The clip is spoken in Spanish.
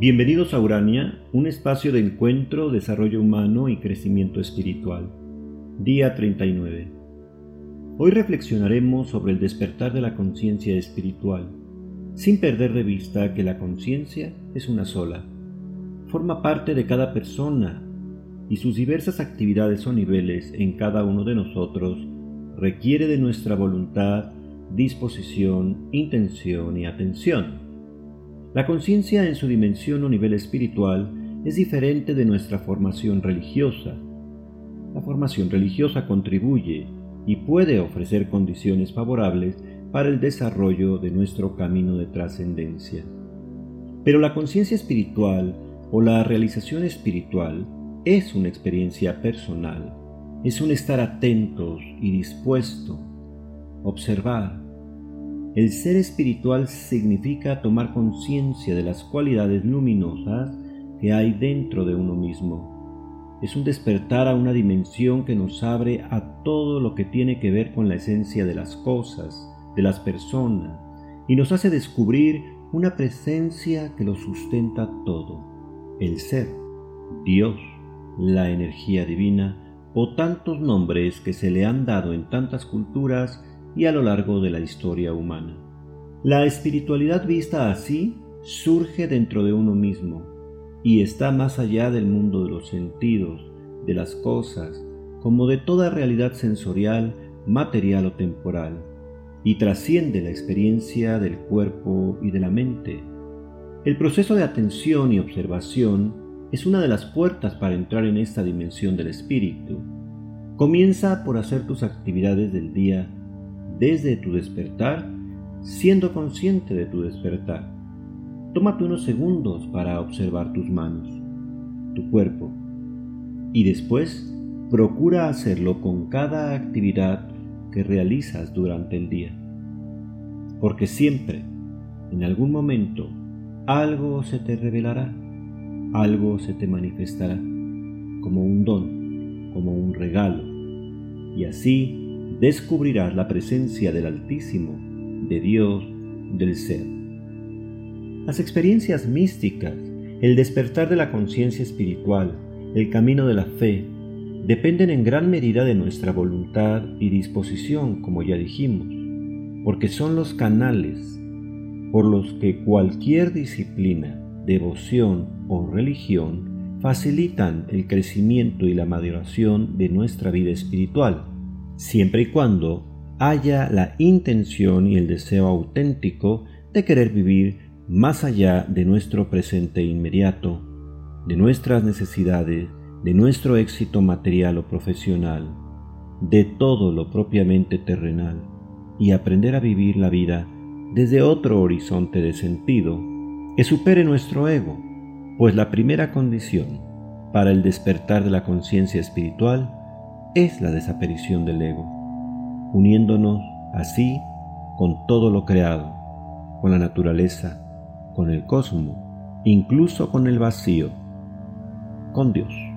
Bienvenidos a Urania, un espacio de encuentro, desarrollo humano y crecimiento espiritual. Día 39. Hoy reflexionaremos sobre el despertar de la conciencia espiritual, sin perder de vista que la conciencia es una sola. Forma parte de cada persona y sus diversas actividades o niveles en cada uno de nosotros requiere de nuestra voluntad, disposición, intención y atención. La conciencia en su dimensión o nivel espiritual es diferente de nuestra formación religiosa. La formación religiosa contribuye y puede ofrecer condiciones favorables para el desarrollo de nuestro camino de trascendencia. Pero la conciencia espiritual o la realización espiritual es una experiencia personal, es un estar atentos y dispuesto, observar, el ser espiritual significa tomar conciencia de las cualidades luminosas que hay dentro de uno mismo. Es un despertar a una dimensión que nos abre a todo lo que tiene que ver con la esencia de las cosas, de las personas, y nos hace descubrir una presencia que lo sustenta todo, el ser, Dios, la energía divina, o tantos nombres que se le han dado en tantas culturas y a lo largo de la historia humana. La espiritualidad vista así surge dentro de uno mismo y está más allá del mundo de los sentidos, de las cosas, como de toda realidad sensorial, material o temporal, y trasciende la experiencia del cuerpo y de la mente. El proceso de atención y observación es una de las puertas para entrar en esta dimensión del espíritu. Comienza por hacer tus actividades del día desde tu despertar, siendo consciente de tu despertar. Tómate unos segundos para observar tus manos, tu cuerpo, y después procura hacerlo con cada actividad que realizas durante el día. Porque siempre, en algún momento, algo se te revelará, algo se te manifestará, como un don, como un regalo, y así descubrirás la presencia del Altísimo, de Dios, del Ser. Las experiencias místicas, el despertar de la conciencia espiritual, el camino de la fe, dependen en gran medida de nuestra voluntad y disposición, como ya dijimos, porque son los canales por los que cualquier disciplina, devoción o religión facilitan el crecimiento y la maduración de nuestra vida espiritual siempre y cuando haya la intención y el deseo auténtico de querer vivir más allá de nuestro presente inmediato, de nuestras necesidades, de nuestro éxito material o profesional, de todo lo propiamente terrenal, y aprender a vivir la vida desde otro horizonte de sentido que supere nuestro ego, pues la primera condición para el despertar de la conciencia espiritual es la desaparición del ego, uniéndonos así con todo lo creado, con la naturaleza, con el cosmos, incluso con el vacío, con Dios.